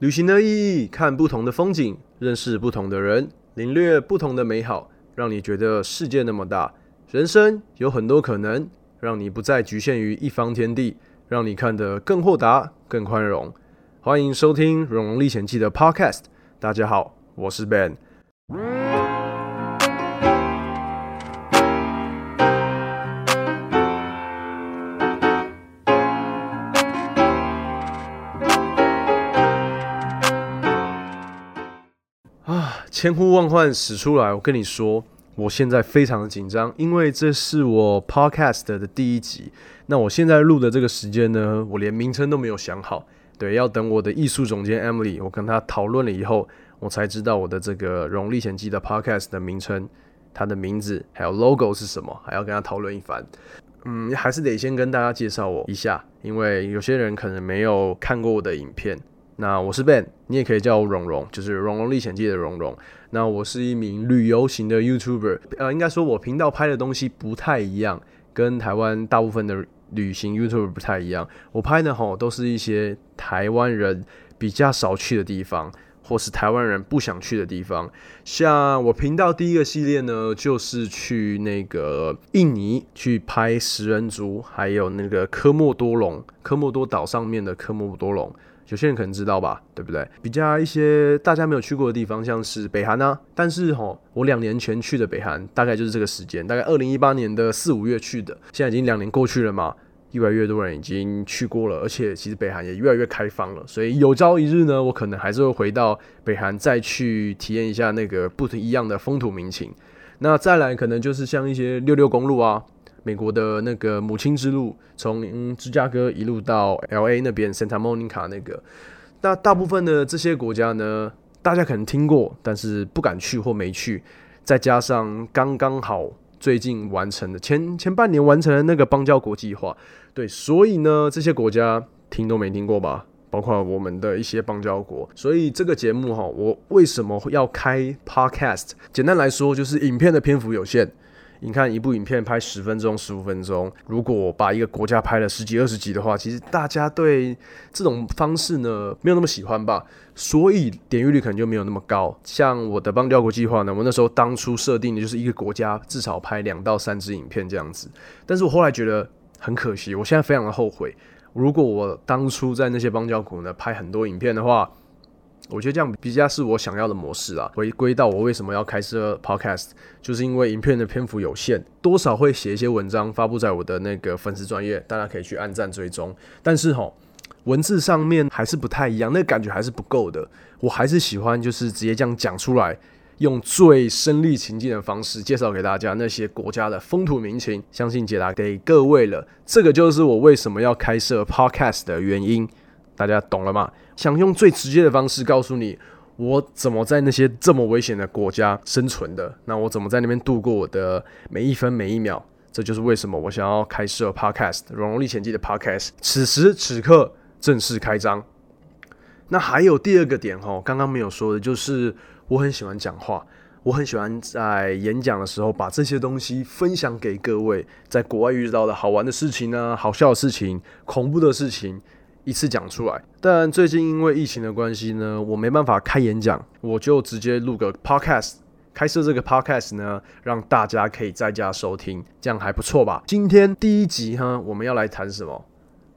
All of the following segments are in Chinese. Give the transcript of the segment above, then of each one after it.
旅行的意义，看不同的风景，认识不同的人，领略不同的美好，让你觉得世界那么大，人生有很多可能，让你不再局限于一方天地，让你看得更豁达、更宽容。欢迎收听《荣荣历险记》的 Podcast。大家好，我是 Ben。千呼万唤始出来，我跟你说，我现在非常的紧张，因为这是我 Podcast 的第一集。那我现在录的这个时间呢，我连名称都没有想好。对，要等我的艺术总监 Emily，我跟他讨论了以后，我才知道我的这个《荣历险记》的 Podcast 的名称，它的名字还有 logo 是什么，还要跟他讨论一番。嗯，还是得先跟大家介绍我一下，因为有些人可能没有看过我的影片。那我是 Ben，你也可以叫我蓉蓉，就是《蓉蓉历险记》的蓉蓉。那我是一名旅游型的 YouTuber，呃，应该说我频道拍的东西不太一样，跟台湾大部分的旅行 YouTuber 不太一样。我拍的吼都是一些台湾人比较少去的地方，或是台湾人不想去的地方。像我频道第一个系列呢，就是去那个印尼去拍食人族，还有那个科莫多龙，科莫多岛上面的科莫多龙。有些人可能知道吧，对不对？比较一些大家没有去过的地方，像是北韩啊。但是吼，我两年前去的北韩，大概就是这个时间，大概二零一八年的四五月去的。现在已经两年过去了嘛，越来越多人已经去过了，而且其实北韩也越来越开放了。所以有朝一日呢，我可能还是会回到北韩，再去体验一下那个不同一样的风土民情。那再来，可能就是像一些六六公路啊。美国的那个母亲之路，从芝加哥一路到 L A 那边 Santa Monica 那个，那大部分的这些国家呢，大家可能听过，但是不敢去或没去。再加上刚刚好最近完成的前前半年完成的那个邦交国计划，对，所以呢，这些国家听都没听过吧？包括我们的一些邦交国。所以这个节目哈，我为什么要开 Podcast？简单来说，就是影片的篇幅有限。你看一部影片拍十分钟、十五分钟，如果把一个国家拍了十几、二十集的话，其实大家对这种方式呢没有那么喜欢吧，所以点阅率可能就没有那么高。像我的邦交国计划呢，我那时候当初设定的就是一个国家至少拍两到三支影片这样子，但是我后来觉得很可惜，我现在非常的后悔，如果我当初在那些邦交国呢拍很多影片的话。我觉得这样比较是我想要的模式啊。回归到我为什么要开设 Podcast，就是因为影片的篇幅有限，多少会写一些文章发布在我的那个粉丝专业，大家可以去按赞追踪。但是哈，文字上面还是不太一样，那感觉还是不够的。我还是喜欢就是直接这样讲出来，用最身临情境的方式介绍给大家那些国家的风土民情，相信解答给各位了。这个就是我为什么要开设 Podcast 的原因。大家懂了吗？想用最直接的方式告诉你，我怎么在那些这么危险的国家生存的？那我怎么在那边度过我的每一分每一秒？这就是为什么我想要开设 Podcast《荣荣历险记》的 Podcast。此时此刻正式开张。那还有第二个点哦，刚刚没有说的，就是我很喜欢讲话，我很喜欢在演讲的时候把这些东西分享给各位，在国外遇到的好玩的事情呢，好笑的事情，恐怖的事情。一次讲出来，但最近因为疫情的关系呢，我没办法开演讲，我就直接录个 podcast，开设这个 podcast 呢，让大家可以在家收听，这样还不错吧？今天第一集哈，我们要来谈什么？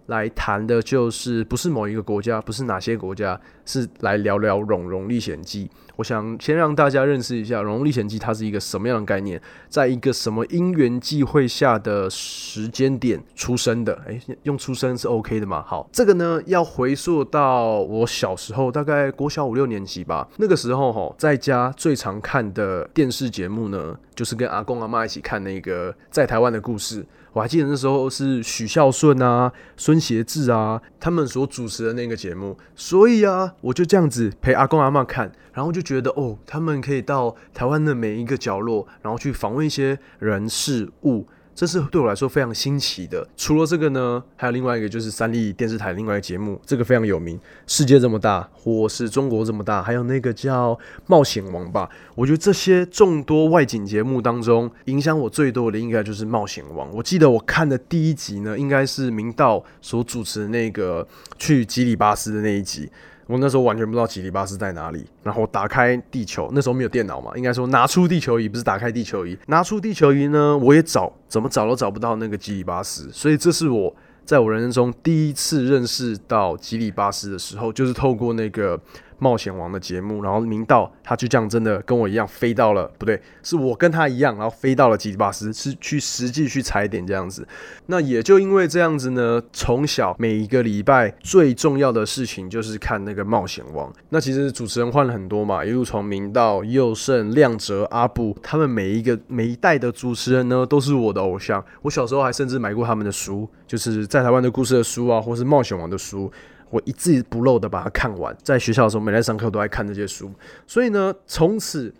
来谈的就是不是某一个国家，不是哪些国家，是来聊聊《荣荣历险记》。我想先让大家认识一下《荣荣历险记》，它是一个什么样的概念，在一个什么因缘际会下的时间点出生的？诶，用出生是 OK 的吗？好，这个呢要回溯到我小时候，大概国小五六年级吧。那个时候哈，在家最常看的电视节目呢，就是跟阿公阿妈一起看那个在台湾的故事。我还记得那时候是许孝顺啊、孙协志啊他们所主持的那个节目，所以啊，我就这样子陪阿公阿妈看，然后就觉得哦，他们可以到台湾的每一个角落，然后去访问一些人事物。这是对我来说非常新奇的。除了这个呢，还有另外一个就是三立电视台另外一个节目，这个非常有名。世界这么大，或是中国这么大，还有那个叫《冒险王》吧。我觉得这些众多外景节目当中，影响我最多的应该就是《冒险王》。我记得我看的第一集呢，应该是明道所主持那个去吉里巴斯的那一集。我那时候完全不知道吉里巴斯在哪里，然后打开地球，那时候没有电脑嘛，应该说拿出地球仪，不是打开地球仪，拿出地球仪呢，我也找，怎么找都找不到那个吉里巴斯，所以这是我在我人生中第一次认识到吉里巴斯的时候，就是透过那个。冒险王的节目，然后明道他就这样真的跟我一样飞到了，不对，是我跟他一样，然后飞到了吉里巴斯，是去实际去踩点这样子。那也就因为这样子呢，从小每一个礼拜最重要的事情就是看那个冒险王。那其实主持人换了很多嘛，一路从明道、佑胜、亮哲、阿布，他们每一个每一代的主持人呢，都是我的偶像。我小时候还甚至买过他们的书，就是在台湾的故事的书啊，或是冒险王的书。我一字不漏的把它看完，在学校的时候，每天上课都在看这些书，所以呢，从此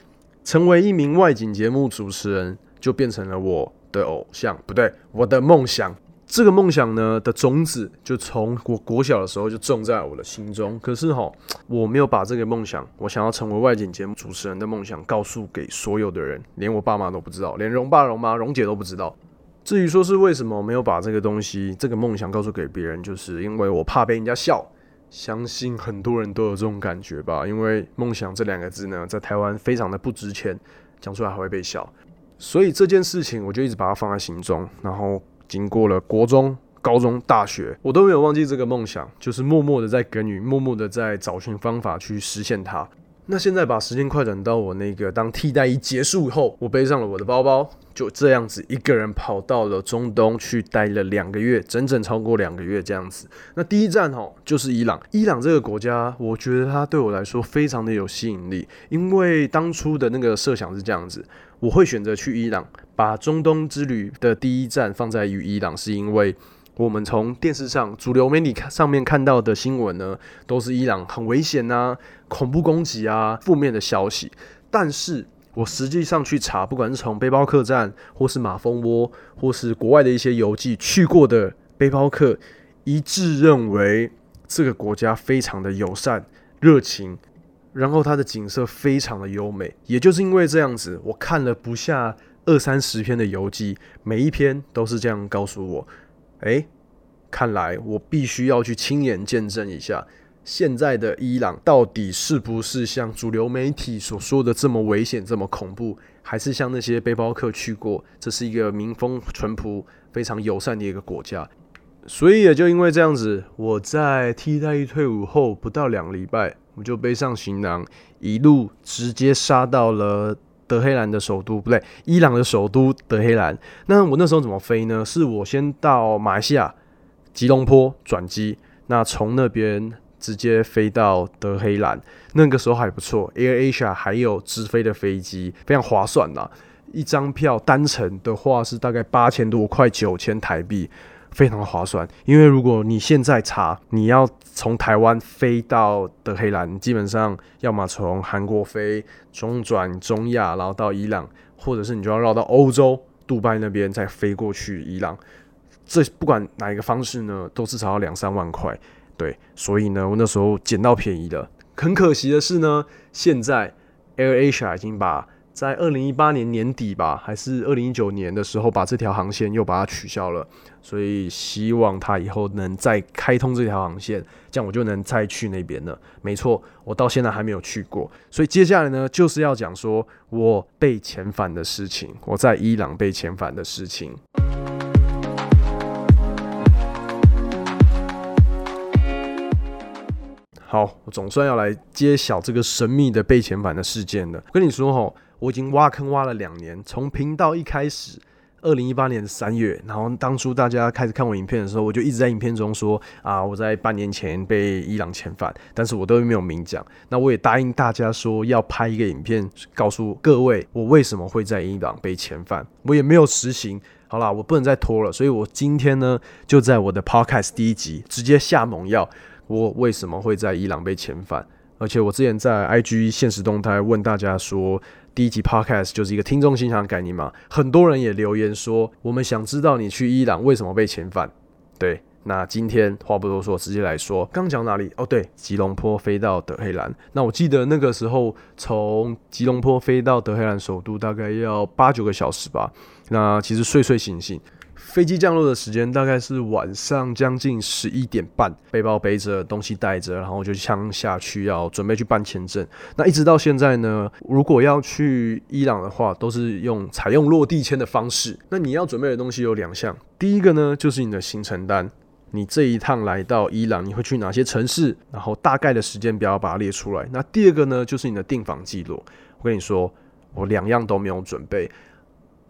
成为一名外景节目主持人，就变成了我的偶像，不对，我的梦想。这个梦想呢的种子，就从我国小的时候就种在我的心中。可是哈，我没有把这个梦想，我想要成为外景节目主持人的梦想，告诉给所有的人，连我爸妈都不知道，连荣爸、荣妈、荣姐都不知道。至于说是为什么没有把这个东西、这个梦想告诉给别人，就是因为我怕被人家笑。相信很多人都有这种感觉吧，因为梦想这两个字呢，在台湾非常的不值钱，讲出来还会被笑。所以这件事情，我就一直把它放在心中。然后经过了国中、高中、大学，我都没有忘记这个梦想，就是默默的在耕耘，默默的在找寻方法去实现它。那现在把时间快转到我那个当替代役结束以后，我背上了我的包包，就这样子一个人跑到了中东去待了两个月，整整超过两个月这样子。那第一站哦，就是伊朗。伊朗这个国家，我觉得它对我来说非常的有吸引力，因为当初的那个设想是这样子，我会选择去伊朗，把中东之旅的第一站放在于伊朗，是因为。我们从电视上主流媒体上面看到的新闻呢，都是伊朗很危险啊、恐怖攻击啊、负面的消息。但是我实际上去查，不管是从背包客栈，或是马蜂窝，或是国外的一些游记去过的背包客，一致认为这个国家非常的友善、热情，然后它的景色非常的优美。也就是因为这样子，我看了不下二三十篇的游记，每一篇都是这样告诉我。哎，看来我必须要去亲眼见证一下，现在的伊朗到底是不是像主流媒体所说的这么危险、这么恐怖，还是像那些背包客去过，这是一个民风淳朴、非常友善的一个国家。所以也就因为这样子，我在替代役退伍后不到两礼拜，我就背上行囊，一路直接杀到了。德黑兰的首都不对，伊朗的首都德黑兰。那我那时候怎么飞呢？是我先到马来西亚吉隆坡转机，那从那边直接飞到德黑兰。那个时候还不错，Air Asia 还有直飞的飞机，非常划算呐。一张票单程的话是大概八千多块九千台币。非常划算，因为如果你现在查，你要从台湾飞到德黑兰，基本上要么从韩国飞，中转中亚，然后到伊朗，或者是你就要绕到欧洲，杜拜那边再飞过去伊朗。这不管哪一个方式呢，都至少要两三万块。对，所以呢，我那时候捡到便宜的。很可惜的是呢，现在 Air Asia 已经把在二零一八年年底吧，还是二零一九年的时候，把这条航线又把它取消了。所以希望他以后能再开通这条航线，这样我就能再去那边了。没错，我到现在还没有去过。所以接下来呢，就是要讲说我被遣返的事情，我在伊朗被遣返的事情。好，我总算要来揭晓这个神秘的被遣返的事件了。跟你说哈。我已经挖坑挖了两年，从频道一开始，二零一八年的三月，然后当初大家开始看我影片的时候，我就一直在影片中说啊，我在半年前被伊朗遣返，但是我都没有明讲。那我也答应大家说要拍一个影片，告诉各位我为什么会在伊朗被遣返，我也没有实行。好啦，我不能再拖了，所以我今天呢就在我的 Podcast 第一集直接下猛药，我为什么会在伊朗被遣返？而且我之前在 IG 现实动态问大家说。第一集 podcast 就是一个听众信箱的概念嘛，很多人也留言说，我们想知道你去伊朗为什么被遣返。对，那今天话不多说，直接来说，刚讲哪里？哦，对，吉隆坡飞到德黑兰。那我记得那个时候从吉隆坡飞到德黑兰首都大概要八九个小时吧。那其实睡睡醒醒。飞机降落的时间大概是晚上将近十一点半，背包背着，东西带着，然后就枪下去要准备去办签证。那一直到现在呢，如果要去伊朗的话，都是用采用落地签的方式。那你要准备的东西有两项，第一个呢就是你的行程单，你这一趟来到伊朗你会去哪些城市，然后大概的时间表把它列出来。那第二个呢就是你的订房记录。我跟你说，我两样都没有准备。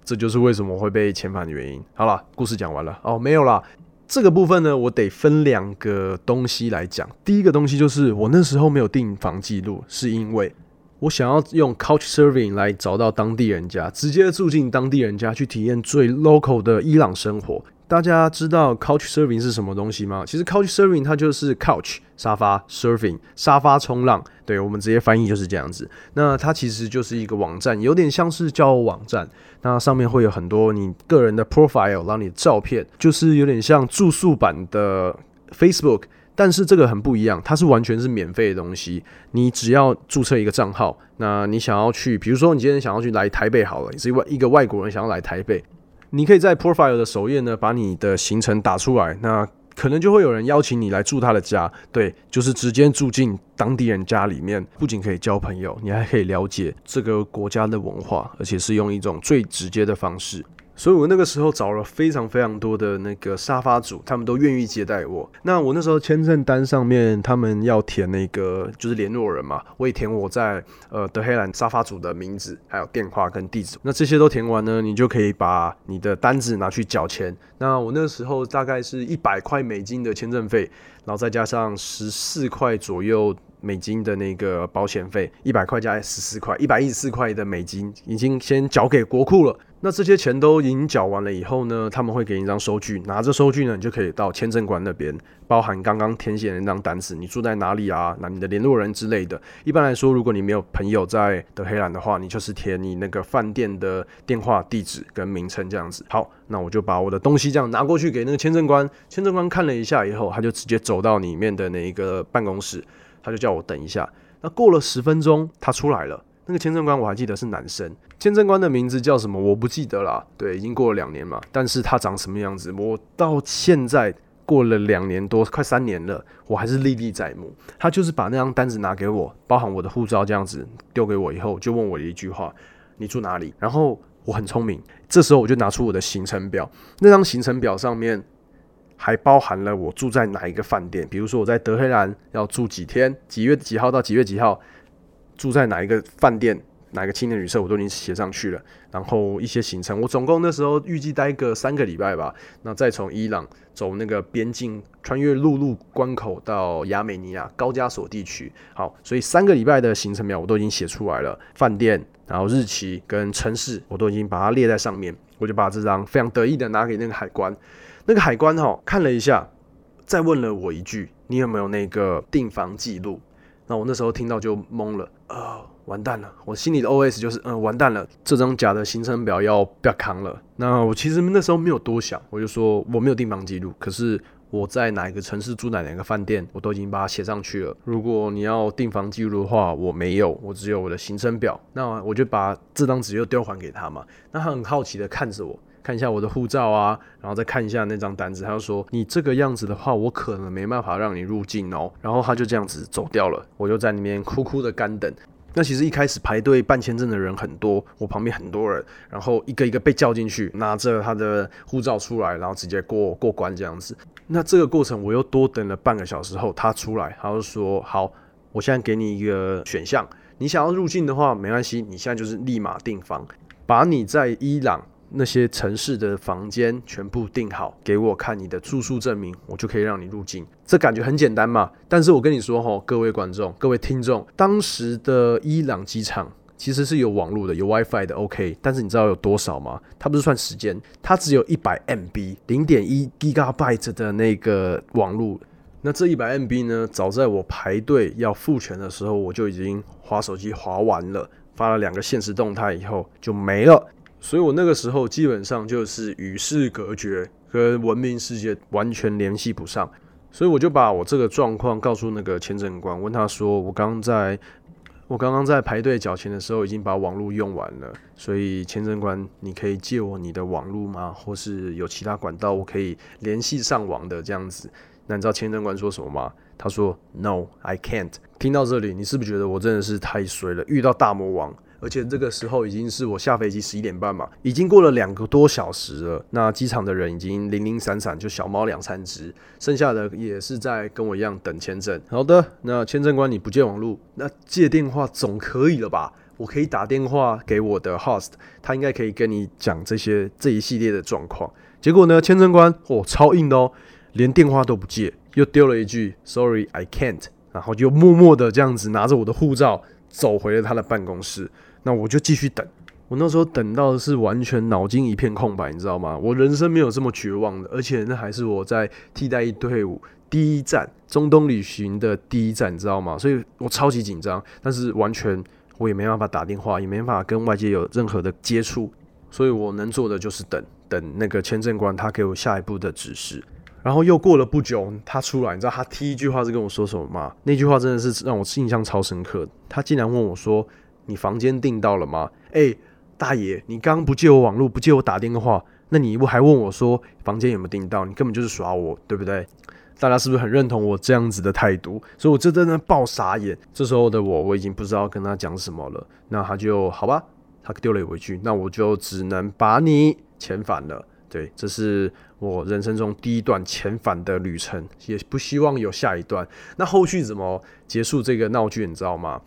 这就是为什么会被遣返的原因。好了，故事讲完了哦，没有啦。这个部分呢，我得分两个东西来讲。第一个东西就是我那时候没有订房记录，是因为我想要用 Couch Serving 来找到当地人家，直接住进当地人家去体验最 local 的伊朗生活。大家知道 Couch Surfing 是什么东西吗？其实 Couch Surfing 它就是 Couch 沙发 Surfing 沙发冲浪，对我们直接翻译就是这样子。那它其实就是一个网站，有点像是交友网站。那上面会有很多你个人的 profile，然后你的照片，就是有点像住宿版的 Facebook，但是这个很不一样，它是完全是免费的东西。你只要注册一个账号，那你想要去，比如说你今天想要去来台北好了，你是外一个外国人想要来台北。你可以在 profile 的首页呢，把你的行程打出来，那可能就会有人邀请你来住他的家，对，就是直接住进当地人家里面，不仅可以交朋友，你还可以了解这个国家的文化，而且是用一种最直接的方式。所以我那个时候找了非常非常多的那个沙发主，他们都愿意接待我。那我那时候签证单上面，他们要填那个就是联络人嘛，我也填我在呃德黑兰沙发主的名字，还有电话跟地址。那这些都填完呢，你就可以把你的单子拿去缴钱。那我那时候大概是一百块美金的签证费，然后再加上十四块左右美金的那个保险费，一百块加十四块，一百一十四块的美金已经先缴给国库了。那这些钱都已经缴完了以后呢，他们会给你一张收据，拿着收据呢，你就可以到签证官那边，包含刚刚填写的那张单子，你住在哪里啊？那你的联络人之类的。一般来说，如果你没有朋友在德黑兰的话，你就是填你那个饭店的电话、地址跟名称这样子。好，那我就把我的东西这样拿过去给那个签证官，签证官看了一下以后，他就直接走到里面的那一个办公室，他就叫我等一下。那过了十分钟，他出来了。那个签证官我还记得是男生，签证官的名字叫什么我不记得啦。对，已经过了两年嘛，但是他长什么样子，我到现在过了两年多，快三年了，我还是历历在目。他就是把那张单子拿给我，包含我的护照这样子丢给我以后，就问我一句话：你住哪里？然后我很聪明，这时候我就拿出我的行程表，那张行程表上面还包含了我住在哪一个饭店，比如说我在德黑兰要住几天，几月几号到几月几号。住在哪一个饭店、哪个青年旅社，我都已经写上去了。然后一些行程，我总共那时候预计待个三个礼拜吧。那再从伊朗走那个边境，穿越陆路关口到亚美尼亚高加索地区。好，所以三个礼拜的行程表我都已经写出来了，饭店、然后日期跟城市我都已经把它列在上面。我就把这张非常得意的拿给那个海关，那个海关哈看了一下，再问了我一句：“你有没有那个订房记录？”那我那时候听到就懵了，呃，完蛋了！我心里的 OS 就是，嗯，完蛋了，这张假的行程表要不要扛了。那我其实那时候没有多想，我就说我没有订房记录，可是我在哪一个城市住哪哪个饭店，我都已经把它写上去了。如果你要订房记录的话，我没有，我只有我的行程表。那我就把这张纸又丢还给他嘛。那他很好奇的看着我。看一下我的护照啊，然后再看一下那张单子，他就说你这个样子的话，我可能没办法让你入境哦。然后他就这样子走掉了，我就在里面哭哭的干等。那其实一开始排队办签证的人很多，我旁边很多人，然后一个一个被叫进去，拿着他的护照出来，然后直接过过关这样子。那这个过程我又多等了半个小时后，他出来，他就说好，我现在给你一个选项，你想要入境的话没关系，你现在就是立马订房，把你在伊朗。那些城市的房间全部订好，给我看你的住宿证明，我就可以让你入境。这感觉很简单嘛？但是我跟你说哈，各位观众、各位听众，当时的伊朗机场其实是有网络的，有 WiFi 的，OK。但是你知道有多少吗？它不是算时间，它只有一百 MB，零点一 Gigabyte 的那个网络。那这一百 MB 呢？早在我排队要付钱的时候，我就已经划手机划完了，发了两个现实动态以后就没了。所以我那个时候基本上就是与世隔绝，跟文明世界完全联系不上。所以我就把我这个状况告诉那个签证官，问他说：“我刚在我刚刚在排队缴钱的时候已经把网络用完了，所以签证官，你可以借我你的网络吗？或是有其他管道我可以联系上网的这样子？那你知道签证官说什么吗？他说：“No, I can't。”听到这里，你是不是觉得我真的是太衰了？遇到大魔王，而且这个时候已经是我下飞机十一点半嘛，已经过了两个多小时了。那机场的人已经零零散散，就小猫两三只，剩下的也是在跟我一样等签证。好的，那签证官你不借网络，那借电话总可以了吧？我可以打电话给我的 host，他应该可以跟你讲这些这一系列的状况。结果呢，签证官哦，超硬的哦，连电话都不借。又丢了一句 “Sorry, I can't”，然后就默默的这样子拿着我的护照走回了他的办公室。那我就继续等。我那时候等到的是完全脑筋一片空白，你知道吗？我人生没有这么绝望的，而且那还是我在替代役队伍第一站中东旅行的第一站，你知道吗？所以我超级紧张，但是完全我也没办法打电话，也没办法跟外界有任何的接触，所以我能做的就是等等那个签证官他给我下一步的指示。然后又过了不久，他出来，你知道他第一句话是跟我说什么吗？那句话真的是让我印象超深刻。他竟然问我说：“你房间订到了吗？”哎，大爷，你刚刚不借我网络，不借我打电话，那你不还问我说房间有没有订到？你根本就是耍我，对不对？大家是不是很认同我这样子的态度？所以我这真的爆傻眼。这时候的我，我已经不知道跟他讲什么了。那他就好吧，他丢了我一句，那我就只能把你遣返了。对，这是我人生中第一段遣返的旅程，也不希望有下一段。那后续怎么结束这个闹剧，你知道吗？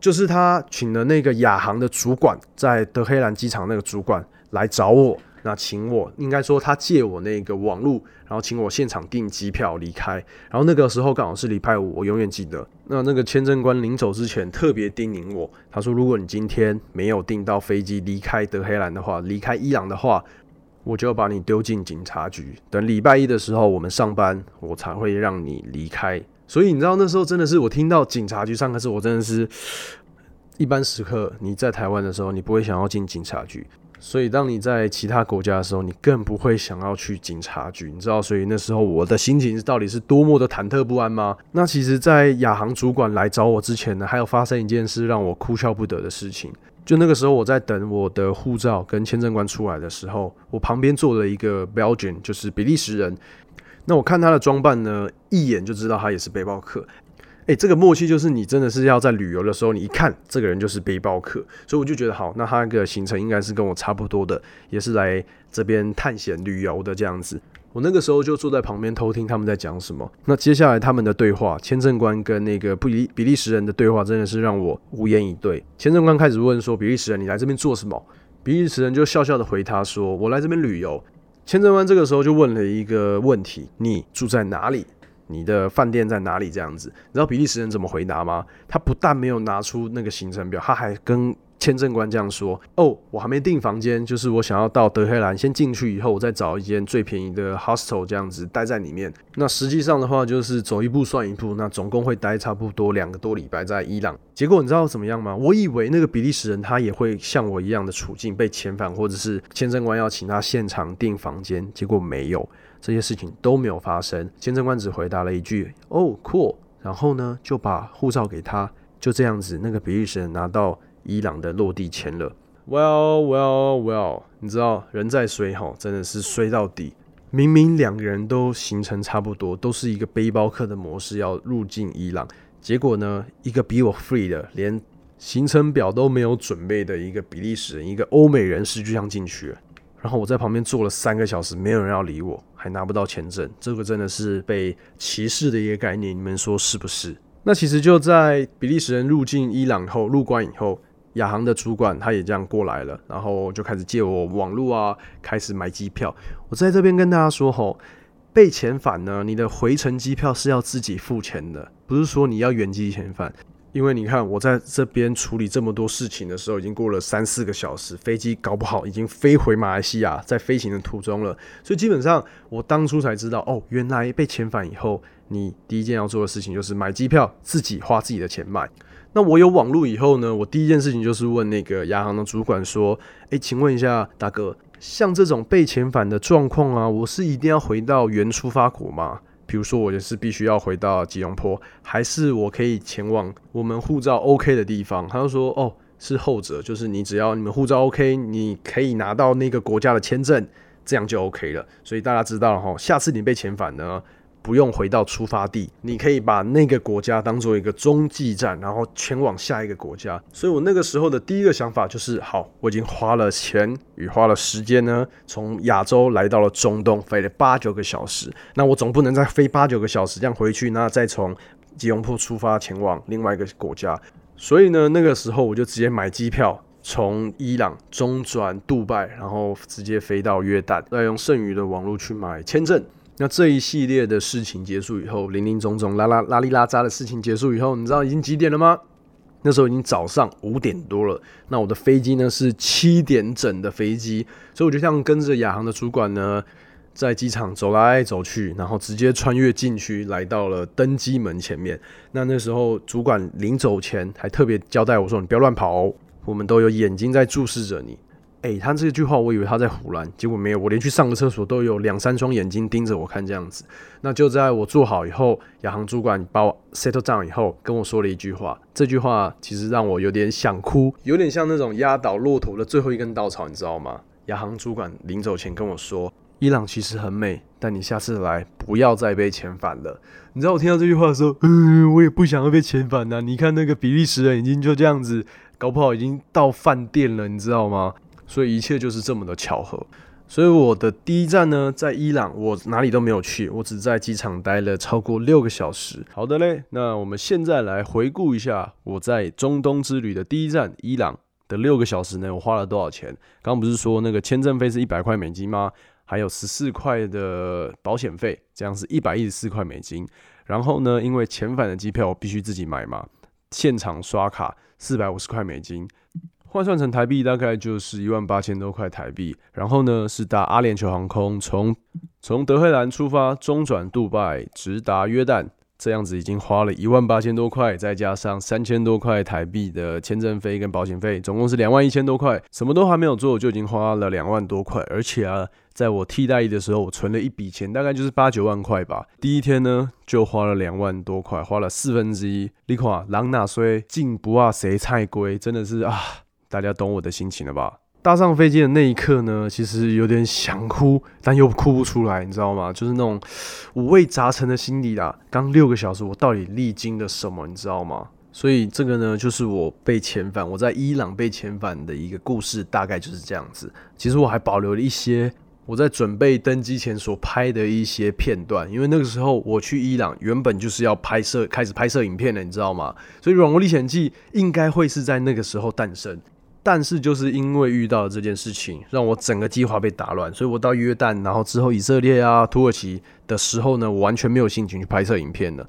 就是他请了那个亚航的主管，在德黑兰机场那个主管来找我，那请我应该说他借我那个网路，然后请我现场订机票离开。然后那个时候刚好是礼拜五，我永远记得。那那个签证官临走之前特别叮咛我，他说：如果你今天没有订到飞机离开德黑兰的话，离开伊朗的话。我就要把你丢进警察局，等礼拜一的时候我们上班，我才会让你离开。所以你知道那时候真的是我听到警察局上课时，我真的是一般时刻你在台湾的时候，你不会想要进警察局。所以当你在其他国家的时候，你更不会想要去警察局。你知道，所以那时候我的心情到底是多么的忐忑不安吗？那其实，在亚航主管来找我之前呢，还有发生一件事让我哭笑不得的事情。就那个时候，我在等我的护照跟签证官出来的时候，我旁边坐了一个 Belgian，就是比利时人。那我看他的装扮呢，一眼就知道他也是背包客。诶，这个默契就是你真的是要在旅游的时候，你一看这个人就是背包客，所以我就觉得好，那他那个行程应该是跟我差不多的，也是来这边探险旅游的这样子。我那个时候就坐在旁边偷听他们在讲什么。那接下来他们的对话，签证官跟那个比利比利时人的对话，真的是让我无言以对。签证官开始问说：“比利时人，你来这边做什么？”比利时人就笑笑的回他说：“我来这边旅游。”签证官这个时候就问了一个问题：“你住在哪里？你的饭店在哪里？”这样子，你知道比利时人怎么回答吗？他不但没有拿出那个行程表，他还跟。签证官这样说：“哦，我还没订房间，就是我想要到德黑兰先进去以后，我再找一间最便宜的 hostel 这样子待在里面。那实际上的话，就是走一步算一步，那总共会待差不多两个多礼拜在伊朗。结果你知道怎么样吗？我以为那个比利时人他也会像我一样的处境，被遣返，或者是签证官要请他现场订房间。结果没有，这些事情都没有发生。签证官只回答了一句：‘哦，cool’，然后呢就把护照给他，就这样子，那个比利时人拿到。”伊朗的落地签了，Well Well Well，你知道人在衰哈，真的是衰到底。明明两个人都行程差不多，都是一个背包客的模式要入境伊朗，结果呢，一个比我 free 的，连行程表都没有准备的一个比利时人，一个欧美人士就这样进去了。然后我在旁边坐了三个小时，没有人要理我，还拿不到签证，这个真的是被歧视的一个概念，你们说是不是？那其实就在比利时人入境伊朗后入关以后。亚航的主管他也这样过来了，然后就开始借我网络啊，开始买机票。我在这边跟大家说吼，被遣返呢，你的回程机票是要自己付钱的，不是说你要原机遣返。因为你看我在这边处理这么多事情的时候，已经过了三四个小时，飞机搞不好已经飞回马来西亚，在飞行的途中了。所以基本上我当初才知道，哦，原来被遣返以后，你第一件要做的事情就是买机票，自己花自己的钱买。那我有网络以后呢？我第一件事情就是问那个亚航的主管说：“诶，请问一下大哥，像这种被遣返的状况啊，我是一定要回到原出发国吗？”比如说我也是必须要回到吉隆坡，还是我可以前往我们护照 OK 的地方？他就说哦，是后者，就是你只要你们护照 OK，你可以拿到那个国家的签证，这样就 OK 了。所以大家知道了哈，下次你被遣返呢？不用回到出发地，你可以把那个国家当做一个中继站，然后前往下一个国家。所以我那个时候的第一个想法就是：好，我已经花了钱与花了时间呢，从亚洲来到了中东，飞了八九个小时。那我总不能再飞八九个小时这样回去，那再从吉隆坡出发前往另外一个国家。所以呢，那个时候我就直接买机票，从伊朗中转杜拜，然后直接飞到约旦，再用剩余的网络去买签证。那这一系列的事情结束以后，林林总总、拉拉拉里拉扎的事情结束以后，你知道已经几点了吗？那时候已经早上五点多了。那我的飞机呢是七点整的飞机，所以我就像跟着亚航的主管呢，在机场走来走去，然后直接穿越禁区，来到了登机门前面。那那时候主管临走前还特别交代我说：“你不要乱跑，我们都有眼睛在注视着你。”哎，他这句话我以为他在胡乱，结果没有。我连去上个厕所都有两三双眼睛盯着我看，这样子。那就在我做好以后，亚航主管把我 settle down 以后，跟我说了一句话。这句话其实让我有点想哭，有点像那种压倒骆驼的最后一根稻草，你知道吗？亚航主管临走前跟我说：“伊朗其实很美，但你下次来不要再被遣返了。”你知道我听到这句话的时候，嗯，我也不想要被遣返呐。你看那个比利时人已经就这样子，搞不好已经到饭店了，你知道吗？所以一切就是这么的巧合。所以我的第一站呢，在伊朗，我哪里都没有去，我只在机场待了超过六个小时。好的嘞，那我们现在来回顾一下我在中东之旅的第一站伊朗的六个小时呢，我花了多少钱？刚刚不是说那个签证费是一百块美金吗？还有十四块的保险费，这样是一百一十四块美金。然后呢，因为遣返的机票我必须自己买嘛，现场刷卡四百五十块美金。换算成台币大概就是一万八千多块台币，然后呢是搭阿联酋航空从从德黑兰出发，中转杜拜，直达约旦，这样子已经花了一万八千多块，再加上三千多块台币的签证费跟保险费，总共是两万一千多块，什么都还没有做就已经花了两万多块，而且啊，在我替代役的时候，我存了一笔钱，大概就是八九万块吧，第一天呢就花了两万多块，花了四分之一，你看，狼纳虽进不啊谁菜龟，真的是啊。大家懂我的心情了吧？搭上飞机的那一刻呢，其实有点想哭，但又哭不出来，你知道吗？就是那种五味杂陈的心理啦。刚六个小时，我到底历经了什么，你知道吗？所以这个呢，就是我被遣返，我在伊朗被遣返的一个故事，大概就是这样子。其实我还保留了一些我在准备登机前所拍的一些片段，因为那个时候我去伊朗，原本就是要拍摄，开始拍摄影片的，你知道吗？所以《软卧历险记》应该会是在那个时候诞生。但是就是因为遇到了这件事情，让我整个计划被打乱，所以我到约旦，然后之后以色列啊、土耳其的时候呢，我完全没有心情去拍摄影片了。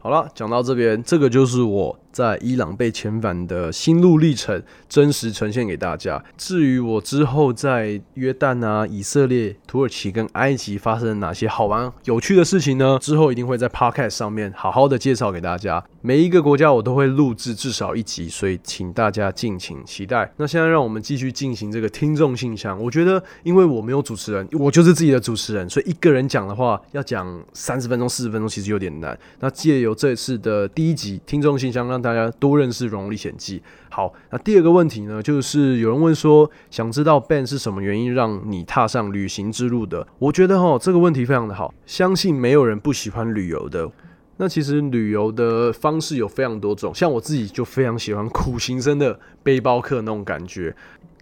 好了，讲到这边，这个就是我。在伊朗被遣返的心路历程，真实呈现给大家。至于我之后在约旦啊、以色列、土耳其跟埃及发生了哪些好玩、有趣的事情呢？之后一定会在 Podcast 上面好好的介绍给大家。每一个国家我都会录制至少一集，所以请大家敬请期待。那现在让我们继续进行这个听众信箱。我觉得，因为我没有主持人，我就是自己的主持人，所以一个人讲的话要讲三十分钟、四十分钟，其实有点难。那借由这次的第一集听众信箱，让大大家多认识《荣历险记》。好，那第二个问题呢，就是有人问说，想知道 Ben 是什么原因让你踏上旅行之路的？我觉得哈，这个问题非常的好，相信没有人不喜欢旅游的。那其实旅游的方式有非常多种，像我自己就非常喜欢苦行僧的背包客那种感觉。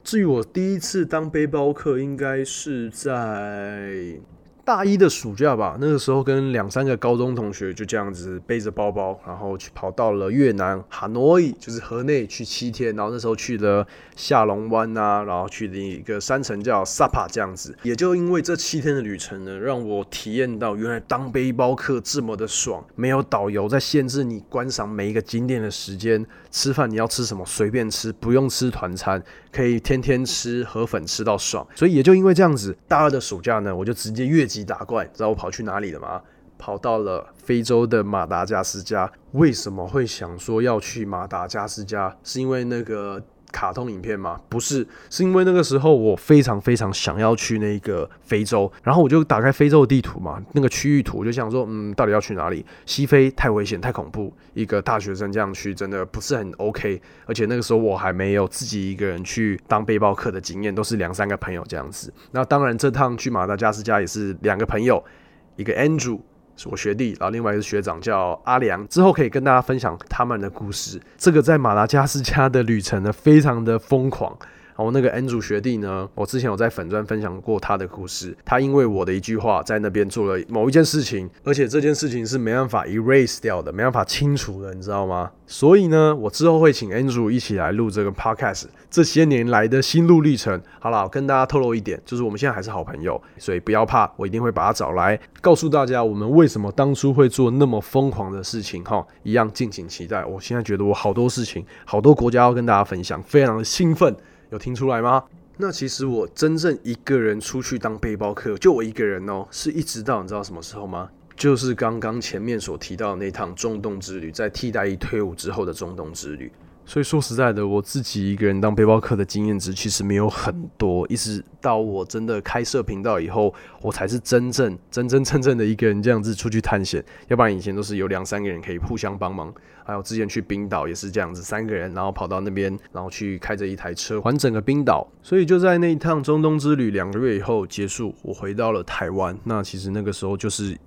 至于我第一次当背包客，应该是在。大一的暑假吧，那个时候跟两三个高中同学就这样子背着包包，然后去跑到了越南哈诺伊，就是河内去七天，然后那时候去了下龙湾啊，然后去的一个山城叫萨帕这样子。也就因为这七天的旅程呢，让我体验到原来当背包客这么的爽，没有导游在限制你观赏每一个景点的时间，吃饭你要吃什么随便吃，不用吃团餐，可以天天吃河粉吃到爽。所以也就因为这样子，大二的暑假呢，我就直接越级。打怪，知道我跑去哪里了吗？跑到了非洲的马达加斯加。为什么会想说要去马达加斯加？是因为那个卡通影片吗？不是，是因为那个时候我非常非常想要去那个非洲，然后我就打开非洲的地图嘛，那个区域图，我就想说，嗯，到底要去哪里？西非太危险，太恐怖，一个大学生这样去真的不是很 OK。而且那个时候我还没有自己一个人去当背包客的经验，都是两三个朋友这样子。那当然，这趟去马达加斯加也是两个朋友，一个 Andrew。是我学弟，然后另外一个学长叫阿良，之后可以跟大家分享他们的故事。这个在马达加斯加的旅程呢，非常的疯狂。然后那个 Andrew 学弟呢，我之前有在粉钻分享过他的故事。他因为我的一句话，在那边做了某一件事情，而且这件事情是没办法 erase 掉的，没办法清除的，你知道吗？所以呢，我之后会请 Andrew 一起来录这个 podcast，这些年来的心路历程。好了，跟大家透露一点，就是我们现在还是好朋友，所以不要怕，我一定会把他找来，告诉大家我们为什么当初会做那么疯狂的事情。哈，一样敬请期待。我现在觉得我好多事情，好多国家要跟大家分享，非常的兴奋。有听出来吗？那其实我真正一个人出去当背包客，就我一个人哦，是一直到你知道什么时候吗？就是刚刚前面所提到那趟中东之旅，在替代役退伍之后的中东之旅。所以说实在的，我自己一个人当背包客的经验值其实没有很多，一直到我真的开设频道以后，我才是真正真真正正的一个人这样子出去探险。要不然以前都是有两三个人可以互相帮忙，还有之前去冰岛也是这样子，三个人然后跑到那边，然后去开着一台车环整个冰岛。所以就在那一趟中东之旅两个月以后结束，我回到了台湾。那其实那个时候就是。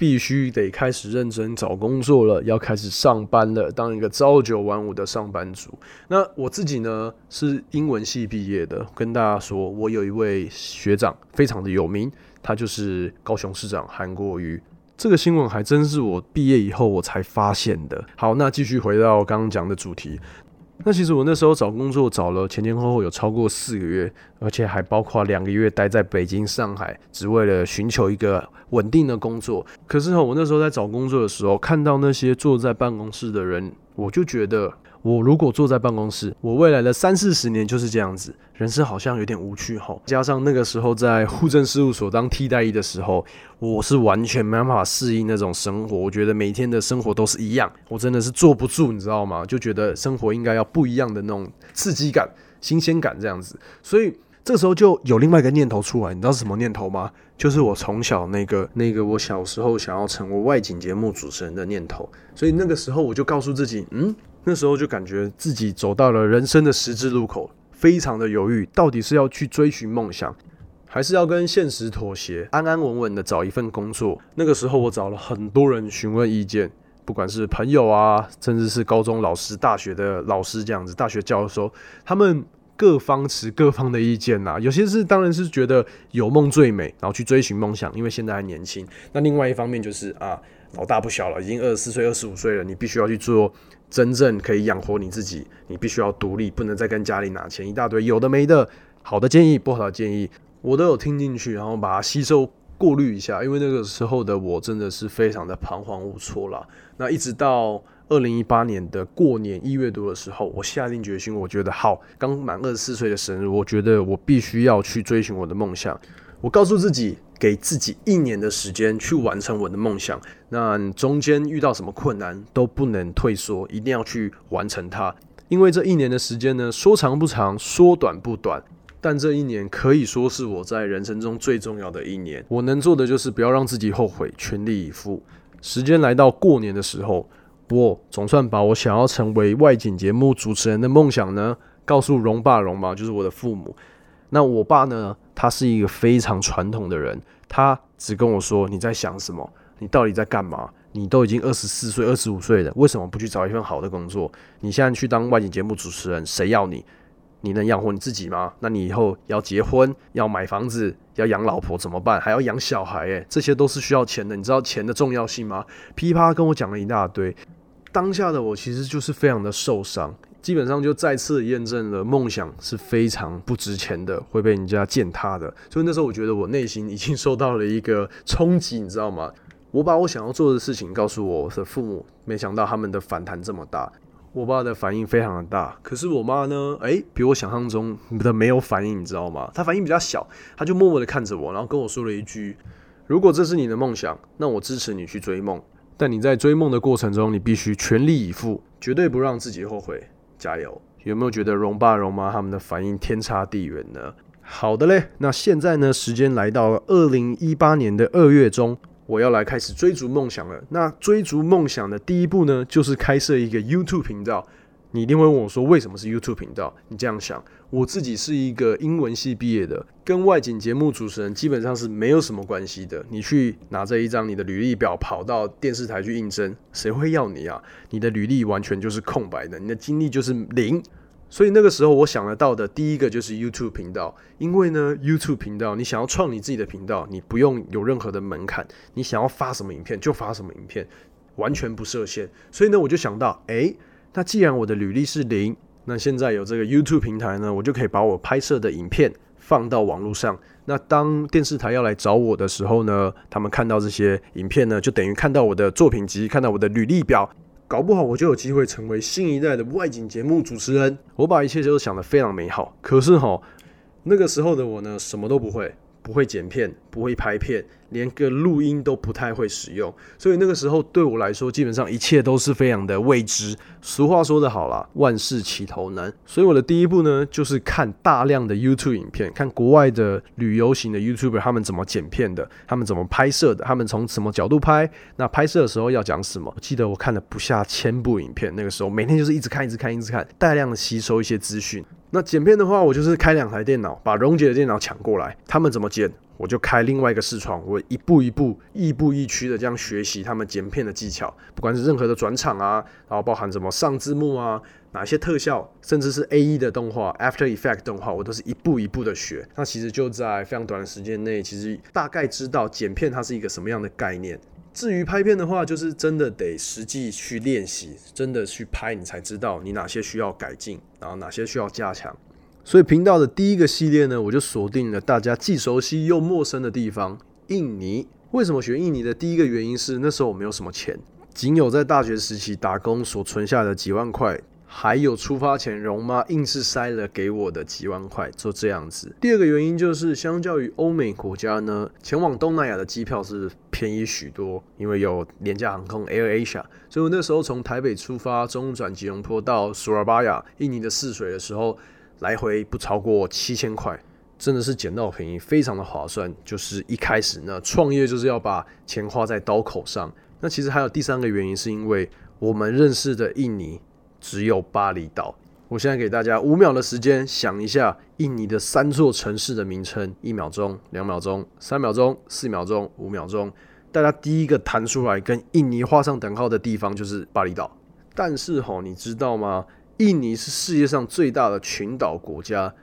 必须得开始认真找工作了，要开始上班了，当一个朝九晚五的上班族。那我自己呢，是英文系毕业的。跟大家说，我有一位学长，非常的有名，他就是高雄市长韩国瑜。这个新闻还真是我毕业以后我才发现的。好，那继续回到刚刚讲的主题。那其实我那时候找工作找了前前后后有超过四个月，而且还包括两个月待在北京、上海，只为了寻求一个稳定的工作。可是哈，我那时候在找工作的时候，看到那些坐在办公室的人，我就觉得。我如果坐在办公室，我未来的三四十年就是这样子，人生好像有点无趣吼。加上那个时候在户政事务所当替代役的时候，我是完全没办法适应那种生活。我觉得每天的生活都是一样，我真的是坐不住，你知道吗？就觉得生活应该要不一样的那种刺激感、新鲜感这样子。所以这时候就有另外一个念头出来，你知道是什么念头吗？就是我从小那个那个我小时候想要成为外景节目主持人的念头。所以那个时候我就告诉自己，嗯。那时候就感觉自己走到了人生的十字路口，非常的犹豫，到底是要去追寻梦想，还是要跟现实妥协，安安稳稳的找一份工作。那个时候我找了很多人询问意见，不管是朋友啊，甚至是高中老师、大学的老师这样子，大学教授，他们各方持各方的意见呐。有些是当然是觉得有梦最美，然后去追寻梦想，因为现在还年轻。那另外一方面就是啊，老大不小了，已经二十四岁、二十五岁了，你必须要去做。真正可以养活你自己，你必须要独立，不能再跟家里拿钱，一大堆有的没的，好的建议，不好的建议，我都有听进去，然后把它吸收过滤一下。因为那个时候的我真的是非常的彷徨无措了。那一直到二零一八年的过年一月多的时候，我下定决心，我觉得好，刚满二十四岁的生日，我觉得我必须要去追寻我的梦想。我告诉自己。给自己一年的时间去完成我的梦想，那中间遇到什么困难都不能退缩，一定要去完成它。因为这一年的时间呢，说长不长，说短不短，但这一年可以说是我在人生中最重要的一年。我能做的就是不要让自己后悔，全力以赴。时间来到过年的时候，我总算把我想要成为外景节目主持人的梦想呢，告诉荣爸荣妈，就是我的父母。那我爸呢？他是一个非常传统的人，他只跟我说：“你在想什么？你到底在干嘛？你都已经二十四岁、二十五岁了，为什么不去找一份好的工作？你现在去当外景节目主持人，谁要你？你能养活你自己吗？那你以后要结婚、要买房子、要养老婆怎么办？还要养小孩？诶，这些都是需要钱的。你知道钱的重要性吗？”噼啪跟我讲了一大堆。当下的我其实就是非常的受伤。基本上就再次验证了梦想是非常不值钱的，会被人家践踏的。所以那时候我觉得我内心已经受到了一个冲击，你知道吗？我把我想要做的事情告诉我的父母，没想到他们的反弹这么大。我爸的反应非常的大，可是我妈呢？诶，比我想象中的没有反应，你知道吗？她反应比较小，她就默默的看着我，然后跟我说了一句：“如果这是你的梦想，那我支持你去追梦。但你在追梦的过程中，你必须全力以赴，绝对不让自己后悔。”加油！有没有觉得容爸容妈他们的反应天差地远呢？好的嘞，那现在呢，时间来到了二零一八年的二月中，我要来开始追逐梦想了。那追逐梦想的第一步呢，就是开设一个 YouTube 频道。你一定会问我说，为什么是 YouTube 频道？你这样想，我自己是一个英文系毕业的，跟外景节目主持人基本上是没有什么关系的。你去拿着一张你的履历表跑到电视台去应征，谁会要你啊？你的履历完全就是空白的，你的经历就是零。所以那个时候我想得到的第一个就是 YouTube 频道，因为呢，YouTube 频道你想要创你自己的频道，你不用有任何的门槛，你想要发什么影片就发什么影片，完全不设限。所以呢，我就想到，诶。那既然我的履历是零，那现在有这个 YouTube 平台呢，我就可以把我拍摄的影片放到网络上。那当电视台要来找我的时候呢，他们看到这些影片呢，就等于看到我的作品集，看到我的履历表，搞不好我就有机会成为新一代的外景节目主持人。我把一切都想得非常美好，可是哈，那个时候的我呢，什么都不会。不会剪片，不会拍片，连个录音都不太会使用，所以那个时候对我来说，基本上一切都是非常的未知。俗话说得好啦，万事起头难。所以我的第一步呢，就是看大量的 YouTube 影片，看国外的旅游型的 YouTuber 他们怎么剪片的，他们怎么拍摄的，他们从什么角度拍，那拍摄的时候要讲什么。我记得我看了不下千部影片，那个时候每天就是一直看，一直看，一直看，大量的吸收一些资讯。那剪片的话，我就是开两台电脑，把荣姐的电脑抢过来，他们怎么剪，我就开另外一个视窗，我一步一步、亦步亦趋的这样学习他们剪片的技巧，不管是任何的转场啊，然后包含什么上字幕啊，哪些特效，甚至是 A E 的动画、After Effect 动画，我都是一步一步的学。那其实就在非常短的时间内，其实大概知道剪片它是一个什么样的概念。至于拍片的话，就是真的得实际去练习，真的去拍，你才知道你哪些需要改进，然后哪些需要加强。所以频道的第一个系列呢，我就锁定了大家既熟悉又陌生的地方——印尼。为什么学印尼的第一个原因是，那时候我没有什么钱，仅有在大学时期打工所存下的几万块。还有出发前，容妈硬是塞了给我的几万块，就这样子。第二个原因就是，相较于欧美国家呢，前往东南亚的机票是便宜许多，因为有廉价航空 Air Asia。所以我那时候从台北出发，中转吉隆坡到苏尔巴亚，印尼的泗水的时候，来回不超过七千块，真的是捡到便宜，非常的划算。就是一开始呢，创业就是要把钱花在刀口上。那其实还有第三个原因，是因为我们认识的印尼。只有巴厘岛。我现在给大家五秒的时间想一下印尼的三座城市的名称，一秒钟、两秒钟、三秒钟、四秒钟、五秒钟。大家第一个弹出来跟印尼画上等号的地方就是巴厘岛。但是吼，你知道吗？印尼是世界上最大的群岛国家，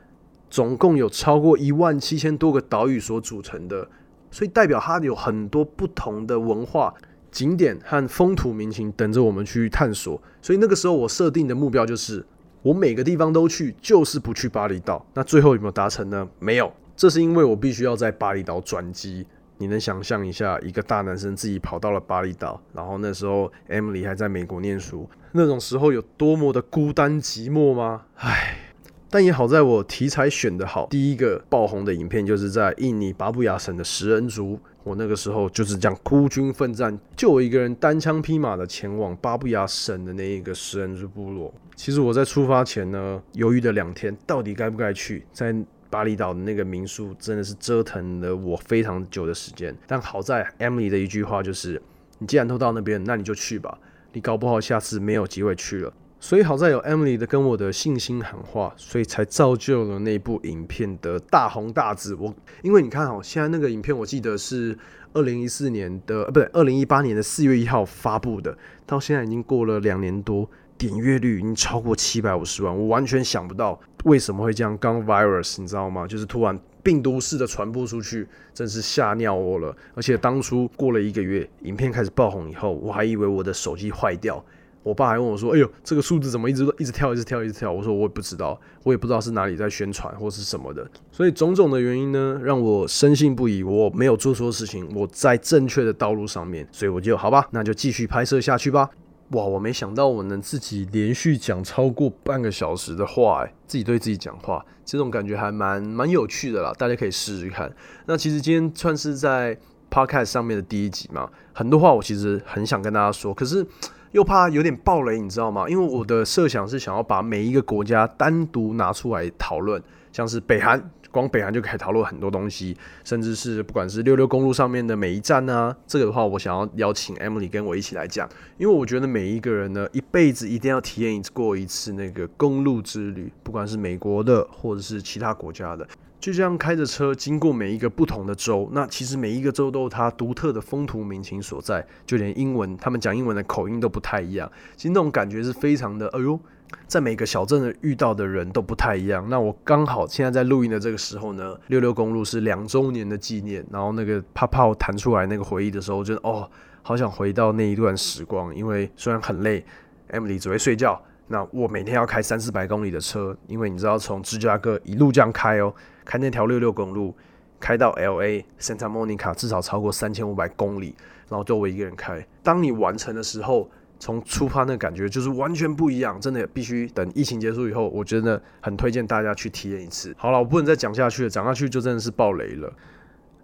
总共有超过一万七千多个岛屿所组成的，所以代表它有很多不同的文化。景点和风土民情等着我们去探索，所以那个时候我设定的目标就是，我每个地方都去，就是不去巴厘岛。那最后有没有达成呢？没有，这是因为我必须要在巴厘岛转机。你能想象一下，一个大男生自己跑到了巴厘岛，然后那时候 Emily 还在美国念书，那种时候有多么的孤单寂寞吗？唉。但也好在我题材选得好，第一个爆红的影片就是在印尼巴布亚省的食人族。我那个时候就是这样孤军奋战，就我一个人单枪匹马的前往巴布亚省的那一个食人族部落。其实我在出发前呢，犹豫了两天，到底该不该去。在巴厘岛的那个民宿真的是折腾了我非常久的时间。但好在 Emily 的一句话就是：“你既然都到那边，那你就去吧。你搞不好下次没有机会去了。”所以好在有 Emily 的跟我的信心喊话，所以才造就了那部影片的大红大紫。我因为你看哦，现在那个影片我记得是二零一四年的，呃不对，二零一八年的四月一号发布的，到现在已经过了两年多，点阅率已经超过七百五十万。我完全想不到为什么会这样，刚 virus 你知道吗？就是突然病毒式的传播出去，真是吓尿我了。而且当初过了一个月，影片开始爆红以后，我还以为我的手机坏掉。我爸还问我说：“哎呦，这个数字怎么一直一直跳，一直跳，一直跳？”我说：“我也不知道，我也不知道是哪里在宣传或是什么的。”所以种种的原因呢，让我深信不疑，我没有做错事情，我在正确的道路上面。所以我就好吧，那就继续拍摄下去吧。哇，我没想到我能自己连续讲超过半个小时的话，哎，自己对自己讲话，这种感觉还蛮蛮有趣的啦。大家可以试试看。那其实今天算是在 Podcast 上面的第一集嘛，很多话我其实很想跟大家说，可是。又怕有点暴雷，你知道吗？因为我的设想是想要把每一个国家单独拿出来讨论，像是北韩。光北韩就可以讨论很多东西，甚至是不管是六六公路上面的每一站啊，这个的话，我想要邀请 Emily 跟我一起来讲，因为我觉得每一个人呢，一辈子一定要体验一次过一次那个公路之旅，不管是美国的或者是其他国家的，就这样开着车经过每一个不同的州，那其实每一个州都有它独特的风土民情所在，就连英文，他们讲英文的口音都不太一样，其实那种感觉是非常的，哎呦。在每个小镇的遇到的人都不太一样。那我刚好现在在录音的这个时候呢，六六公路是两周年的纪念。然后那个泡泡弹出来那个回忆的时候，就哦，好想回到那一段时光。因为虽然很累，Emily 只会睡觉。那我每天要开三四百公里的车，因为你知道从芝加哥一路这样开哦，开那条六六公路，开到 LA Santa Monica 至少超过三千五百公里，然后就我一个人开。当你完成的时候。从出发那感觉就是完全不一样，真的必须等疫情结束以后，我真的很推荐大家去体验一次。好了，我不能再讲下去了，讲下去就真的是爆雷了。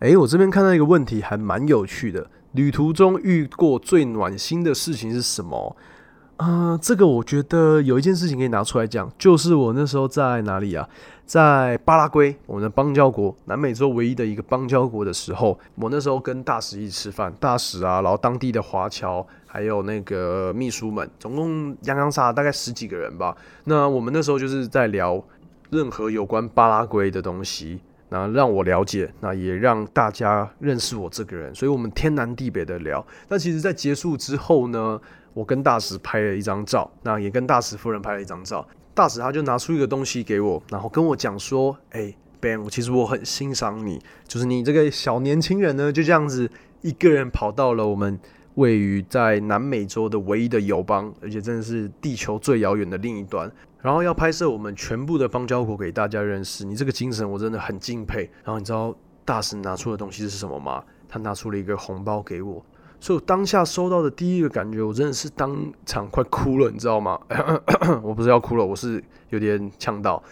诶，我这边看到一个问题还蛮有趣的，旅途中遇过最暖心的事情是什么？啊，这个我觉得有一件事情可以拿出来讲，就是我那时候在哪里啊？在巴拉圭，我们的邦交国，南美洲唯一的一个邦交国的时候，我那时候跟大使一起吃饭，大使啊，然后当地的华侨，还有那个秘书们，总共洋洋洒大概十几个人吧。那我们那时候就是在聊任何有关巴拉圭的东西，那让我了解，那也让大家认识我这个人，所以我们天南地北的聊。但其实，在结束之后呢？我跟大使拍了一张照，那也跟大使夫人拍了一张照。大使他就拿出一个东西给我，然后跟我讲说：“哎，Ben，其实我很欣赏你，就是你这个小年轻人呢，就这样子一个人跑到了我们位于在南美洲的唯一的友邦，而且真的是地球最遥远的另一端，然后要拍摄我们全部的邦交国给大家认识。你这个精神我真的很敬佩。然后你知道大使拿出的东西是什么吗？他拿出了一个红包给我。”所以我当下收到的第一个感觉，我真的是当场快哭了，你知道吗？我不是要哭了，我是有点呛到，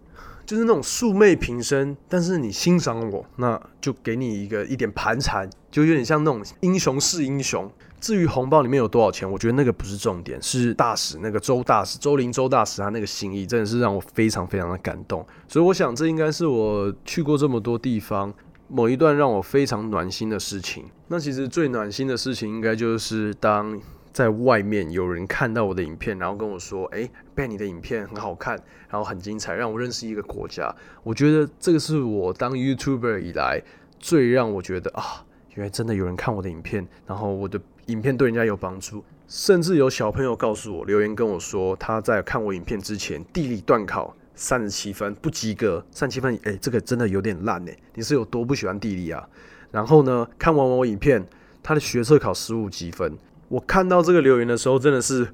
就是那种素昧平生，但是你欣赏我，那就给你一个一点盘缠，就有点像那种英雄是英雄。至于红包里面有多少钱，我觉得那个不是重点，是大使那个周大使周林周大使他那个心意，真的是让我非常非常的感动。所以我想，这应该是我去过这么多地方。某一段让我非常暖心的事情，那其实最暖心的事情，应该就是当在外面有人看到我的影片，然后跟我说：“哎，Ben，你的影片很好看，然后很精彩，让我认识一个国家。”我觉得这个是我当 YouTuber 以来最让我觉得啊，原来真的有人看我的影片，然后我的影片对人家有帮助。甚至有小朋友告诉我留言跟我说，他在看我影片之前地理断考。三十七分不及格，三十七分，哎，这个真的有点烂哎！你是有多不喜欢地理啊？然后呢，看完我影片，他的学测考十五积分。我看到这个留言的时候，真的是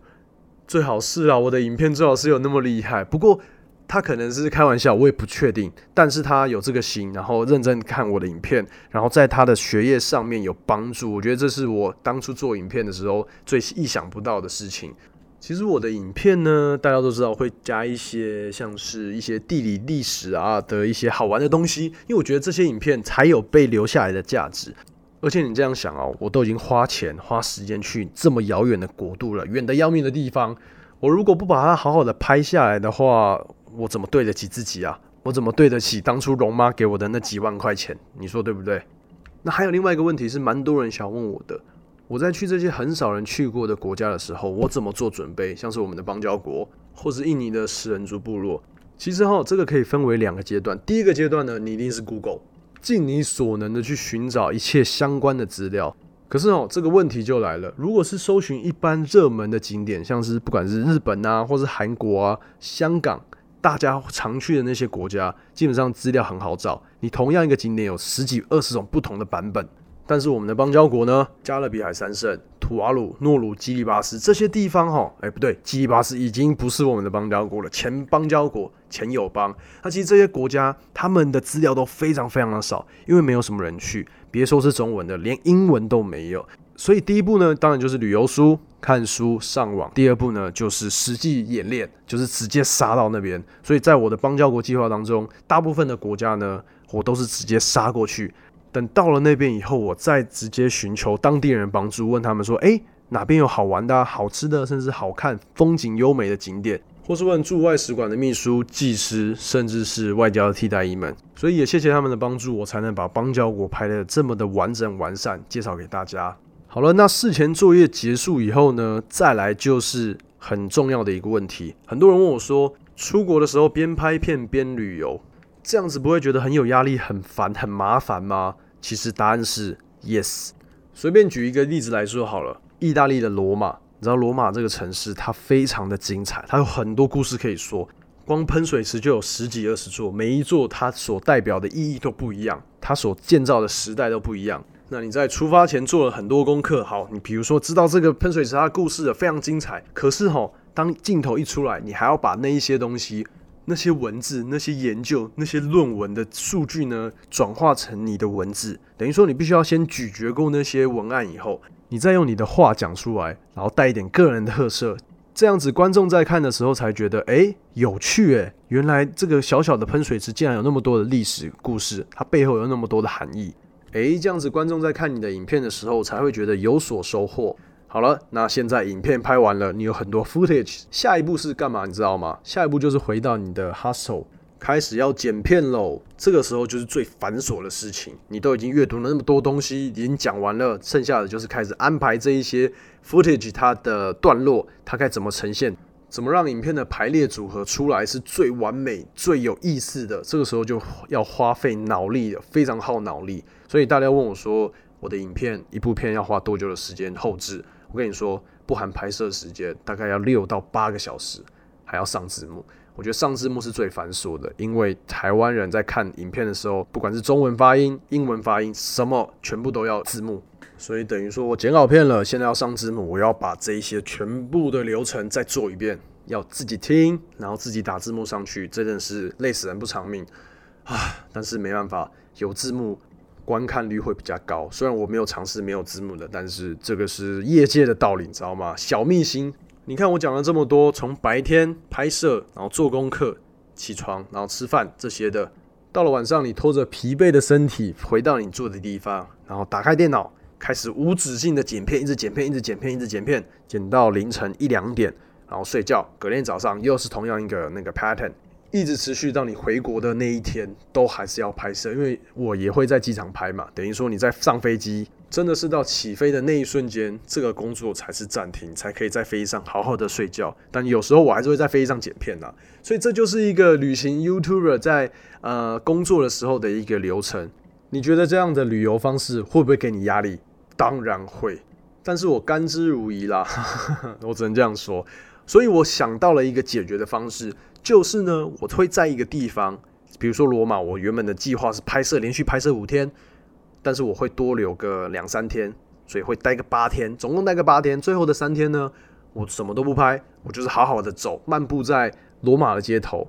最好是啊，我的影片最好是有那么厉害。不过他可能是开玩笑，我也不确定。但是他有这个心，然后认真看我的影片，然后在他的学业上面有帮助。我觉得这是我当初做影片的时候最意想不到的事情。其实我的影片呢，大家都知道会加一些像是一些地理历史啊的一些好玩的东西，因为我觉得这些影片才有被留下来的价值。而且你这样想哦，我都已经花钱花时间去这么遥远的国度了，远的要命的地方，我如果不把它好好的拍下来的话，我怎么对得起自己啊？我怎么对得起当初龙妈给我的那几万块钱？你说对不对？那还有另外一个问题是，蛮多人想问我的。我在去这些很少人去过的国家的时候，我怎么做准备？像是我们的邦交国，或是印尼的食人族部落。其实哈，这个可以分为两个阶段。第一个阶段呢，你一定是 Google，尽你所能的去寻找一切相关的资料。可是哦，这个问题就来了，如果是搜寻一般热门的景点，像是不管是日本啊，或是韩国啊、香港，大家常去的那些国家，基本上资料很好找。你同样一个景点有十几、二十种不同的版本。但是我们的邦交国呢，加勒比海三圣、图瓦鲁、诺鲁、基里巴斯这些地方，哈，哎，不对，基里巴斯已经不是我们的邦交国了，前邦交国、前友邦。那其实这些国家，他们的资料都非常非常的少，因为没有什么人去，别说是中文的，连英文都没有。所以第一步呢，当然就是旅游书、看书、上网；第二步呢，就是实际演练，就是直接杀到那边。所以在我的邦交国计划当中，大部分的国家呢，我都是直接杀过去。等到了那边以后，我再直接寻求当地人帮助，问他们说：“哎，哪边有好玩的、好吃的，甚至好看、风景优美的景点，或是问驻外使馆的秘书、技师，甚至是外交的替代役们。所以也谢谢他们的帮助，我才能把邦交国拍的这么的完整完善，介绍给大家。好了，那事前作业结束以后呢，再来就是很重要的一个问题。很多人问我说，出国的时候边拍片边旅游，这样子不会觉得很有压力、很烦、很麻烦吗？其实答案是 yes。随便举一个例子来说好了，意大利的罗马，你知道罗马这个城市它非常的精彩，它有很多故事可以说。光喷水池就有十几二十座，每一座它所代表的意义都不一样，它所建造的时代都不一样。那你在出发前做了很多功课，好，你比如说知道这个喷水池它的故事非常精彩，可是哈，当镜头一出来，你还要把那一些东西、那些文字、那些研究、那些论文的数据呢，转化成你的文字，等于说你必须要先咀嚼过那些文案以后，你再用你的话讲出来，然后带一点个人特色，这样子观众在看的时候才觉得，哎，有趣诶，原来这个小小的喷水池竟然有那么多的历史故事，它背后有那么多的含义。诶，这样子观众在看你的影片的时候，才会觉得有所收获。好了，那现在影片拍完了，你有很多 footage，下一步是干嘛？你知道吗？下一步就是回到你的 hustle，开始要剪片喽。这个时候就是最繁琐的事情。你都已经阅读了那么多东西，已经讲完了，剩下的就是开始安排这一些 footage 它的段落，它该怎么呈现。怎么让影片的排列组合出来是最完美、最有意思的？这个时候就要花费脑力了，非常耗脑力。所以大家问我说，我的影片一部片要花多久的时间后置？我跟你说，不含拍摄时间，大概要六到八个小时，还要上字幕。我觉得上字幕是最繁琐的，因为台湾人在看影片的时候，不管是中文发音、英文发音，什么全部都要字幕。所以等于说我剪好片了，现在要上字幕，我要把这一些全部的流程再做一遍，要自己听，然后自己打字幕上去，真的是累死人不偿命啊！但是没办法，有字幕观看率会比较高。虽然我没有尝试没有字幕的，但是这个是业界的道理，你知道吗？小秘辛。你看我讲了这么多，从白天拍摄，然后做功课，起床，然后吃饭这些的，到了晚上，你拖着疲惫的身体回到你住的地方，然后打开电脑。开始无止境的剪片，一直剪片，一直剪片，一直剪片，剪到凌晨一两点，然后睡觉。隔天早上又是同样一个那个 pattern，一直持续到你回国的那一天，都还是要拍摄。因为我也会在机场拍嘛，等于说你在上飞机，真的是到起飞的那一瞬间，这个工作才是暂停，才可以在飞机上好好的睡觉。但有时候我还是会在飞机上剪片呐，所以这就是一个旅行 YouTuber 在呃工作的时候的一个流程。你觉得这样的旅游方式会不会给你压力？当然会，但是我甘之如饴啦，我只能这样说。所以我想到了一个解决的方式，就是呢，我会在一个地方，比如说罗马，我原本的计划是拍摄连续拍摄五天，但是我会多留个两三天，所以会待个八天，总共待个八天。最后的三天呢，我什么都不拍，我就是好好的走，漫步在罗马的街头。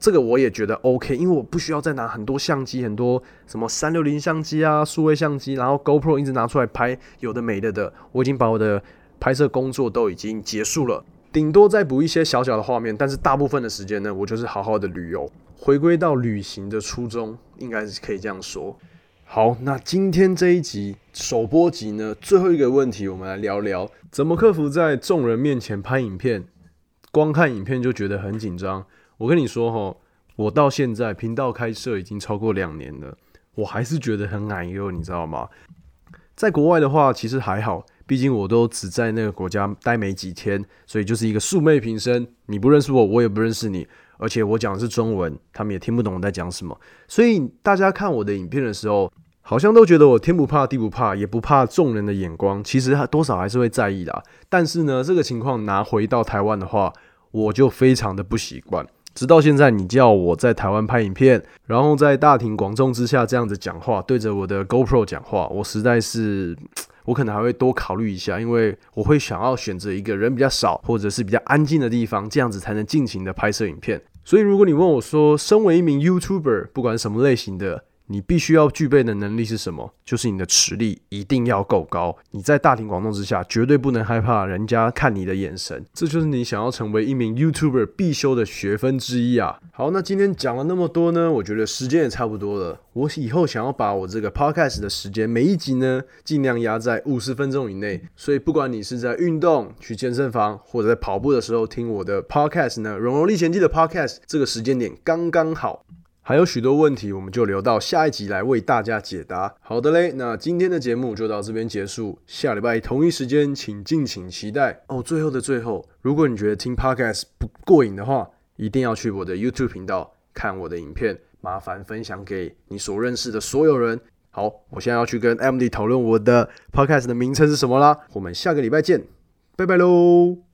这个我也觉得 OK，因为我不需要再拿很多相机，很多什么三六零相机啊、数位相机，然后 GoPro 一直拿出来拍有的没的的。我已经把我的拍摄工作都已经结束了，顶多再补一些小小的画面，但是大部分的时间呢，我就是好好的旅游，回归到旅行的初衷，应该是可以这样说。好，那今天这一集首播集呢，最后一个问题，我们来聊聊怎么克服在众人面前拍影片，光看影片就觉得很紧张。我跟你说哈，我到现在频道开设已经超过两年了，我还是觉得很矮哟，你知道吗？在国外的话，其实还好，毕竟我都只在那个国家待没几天，所以就是一个素昧平生，你不认识我，我也不认识你，而且我讲的是中文，他们也听不懂我在讲什么，所以大家看我的影片的时候，好像都觉得我天不怕地不怕，也不怕众人的眼光，其实多少还是会在意的。但是呢，这个情况拿回到台湾的话，我就非常的不习惯。直到现在，你叫我在台湾拍影片，然后在大庭广众之下这样子讲话，对着我的 GoPro 讲话，我实在是，我可能还会多考虑一下，因为我会想要选择一个人比较少或者是比较安静的地方，这样子才能尽情的拍摄影片。所以，如果你问我说，身为一名 YouTuber，不管什么类型的，你必须要具备的能力是什么？就是你的实力一定要够高。你在大庭广众之下，绝对不能害怕人家看你的眼神。这就是你想要成为一名 YouTuber 必修的学分之一啊！好，那今天讲了那么多呢，我觉得时间也差不多了。我以后想要把我这个 Podcast 的时间，每一集呢，尽量压在五十分钟以内。所以，不管你是在运动、去健身房，或者在跑步的时候听我的 Podcast 呢，《荣荣历险记》的 Podcast，这个时间点刚刚好。还有许多问题，我们就留到下一集来为大家解答。好的嘞，那今天的节目就到这边结束，下礼拜同一时间请敬请期待哦。最后的最后，如果你觉得听 podcast 不过瘾的话，一定要去我的 YouTube 频道看我的影片，麻烦分享给你所认识的所有人。好，我现在要去跟 Emily 讨论我的 podcast 的名称是什么啦。我们下个礼拜见，拜拜喽。